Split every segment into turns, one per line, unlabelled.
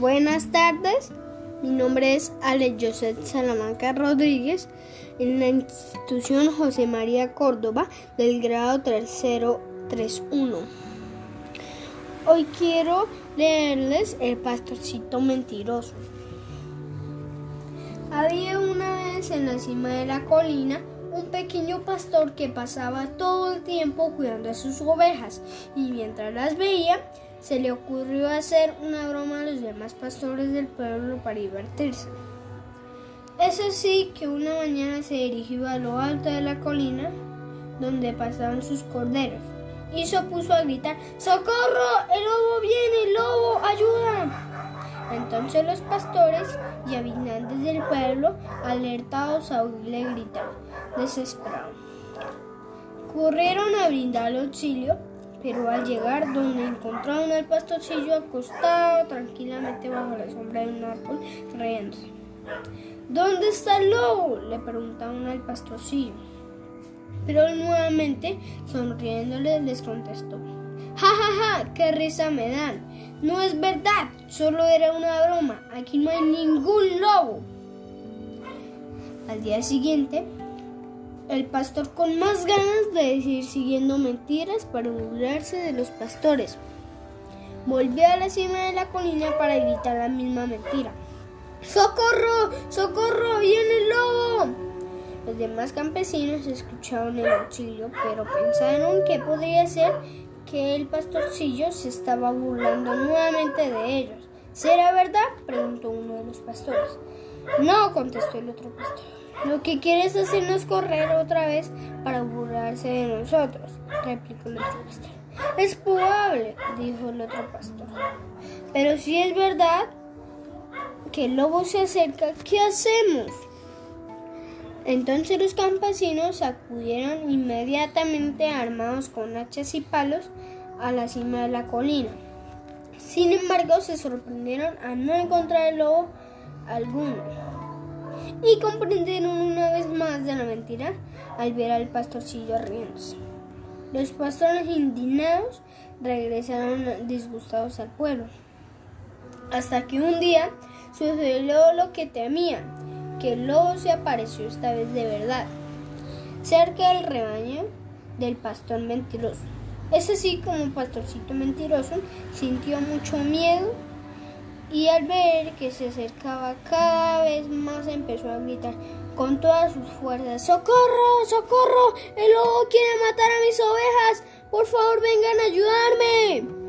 Buenas tardes, mi nombre es Ale Joseph Salamanca Rodríguez en la institución José María Córdoba del grado tercero 31. Hoy quiero leerles El pastorcito mentiroso. Había una vez en la cima de la colina un pequeño pastor que pasaba todo el tiempo cuidando a sus ovejas y mientras las veía se le ocurrió hacer una broma a los demás pastores del pueblo para divertirse. Es así que una mañana se dirigió a lo alto de la colina donde pasaban sus corderos y se puso a gritar ¡Socorro! ¡El lobo viene! ¡El lobo! ¡Ayuda! Entonces los pastores y habitantes del pueblo, alertados a oírle gritar, desesperados, corrieron a brindarle auxilio, pero al llegar donde encontraron al pastorcillo acostado tranquilamente bajo la sombra de un árbol, riéndose. ¿Dónde está el lobo? le preguntaron al pastorcillo. Pero nuevamente, sonriéndole, les contestó. ¡Ja, ja, ja! ¡Qué risa me dan! No es verdad, solo era una broma. Aquí no hay ningún lobo. Al día siguiente, el pastor con más ganas de decir siguiendo mentiras para burlarse de los pastores, volvió a la cima de la colina para gritar la misma mentira. ¡Socorro! ¡Socorro! ¡Viene el lobo! Los demás campesinos escucharon el auxilio, pero pensaron que podría ser que el pastorcillo se estaba burlando nuevamente de ellos. ¿Será verdad? preguntó uno de los pastores. No, contestó el otro pastor. Lo que quiere es hacernos correr otra vez para burlarse de nosotros, replicó el otro pastor. Es probable, dijo el otro pastor. Pero si es verdad que el lobo se acerca, ¿qué hacemos? Entonces los campesinos acudieron inmediatamente armados con hachas y palos a la cima de la colina. Sin embargo, se sorprendieron a no encontrar el lobo alguno y comprendieron una vez más de la mentira al ver al pastorcillo riéndose. Los pastores indignados regresaron disgustados al pueblo, hasta que un día sucedió lo que temían que el lobo se apareció esta vez de verdad, cerca del rebaño del pastor mentiroso. Es así como el pastorcito mentiroso sintió mucho miedo y al ver que se acercaba cada vez más empezó a gritar con todas sus fuerzas, ¡Socorro! ¡Socorro! ¡El lobo quiere matar a mis ovejas! ¡Por favor vengan a ayudarme!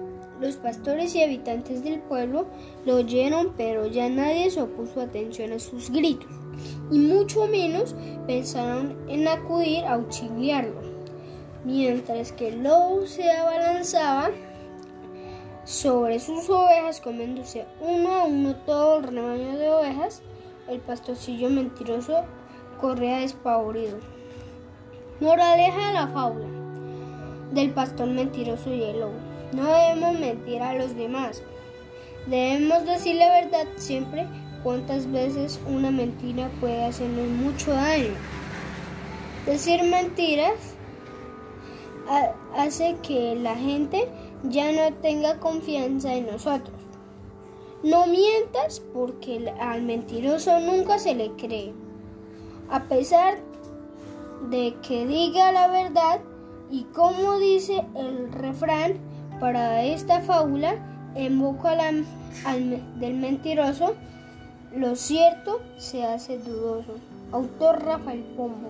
Los pastores y habitantes del pueblo lo oyeron, pero ya nadie se opuso atención a sus gritos, y mucho menos pensaron en acudir a auxiliarlo. Mientras que el lobo se abalanzaba sobre sus ovejas, comiéndose uno a uno todo el rebaño de ovejas, el pastorcillo mentiroso corría despavorido. Moraleja de la fábula del pastor mentiroso y el lobo. No debemos mentir a los demás. Debemos decir la verdad siempre. Cuántas veces una mentira puede hacernos mucho daño. Decir mentiras hace que la gente ya no tenga confianza en nosotros. No mientas porque al mentiroso nunca se le cree. A pesar de que diga la verdad y como dice el refrán, para esta fábula, en boca del mentiroso, lo cierto se hace dudoso. Autor Rafael Pombo.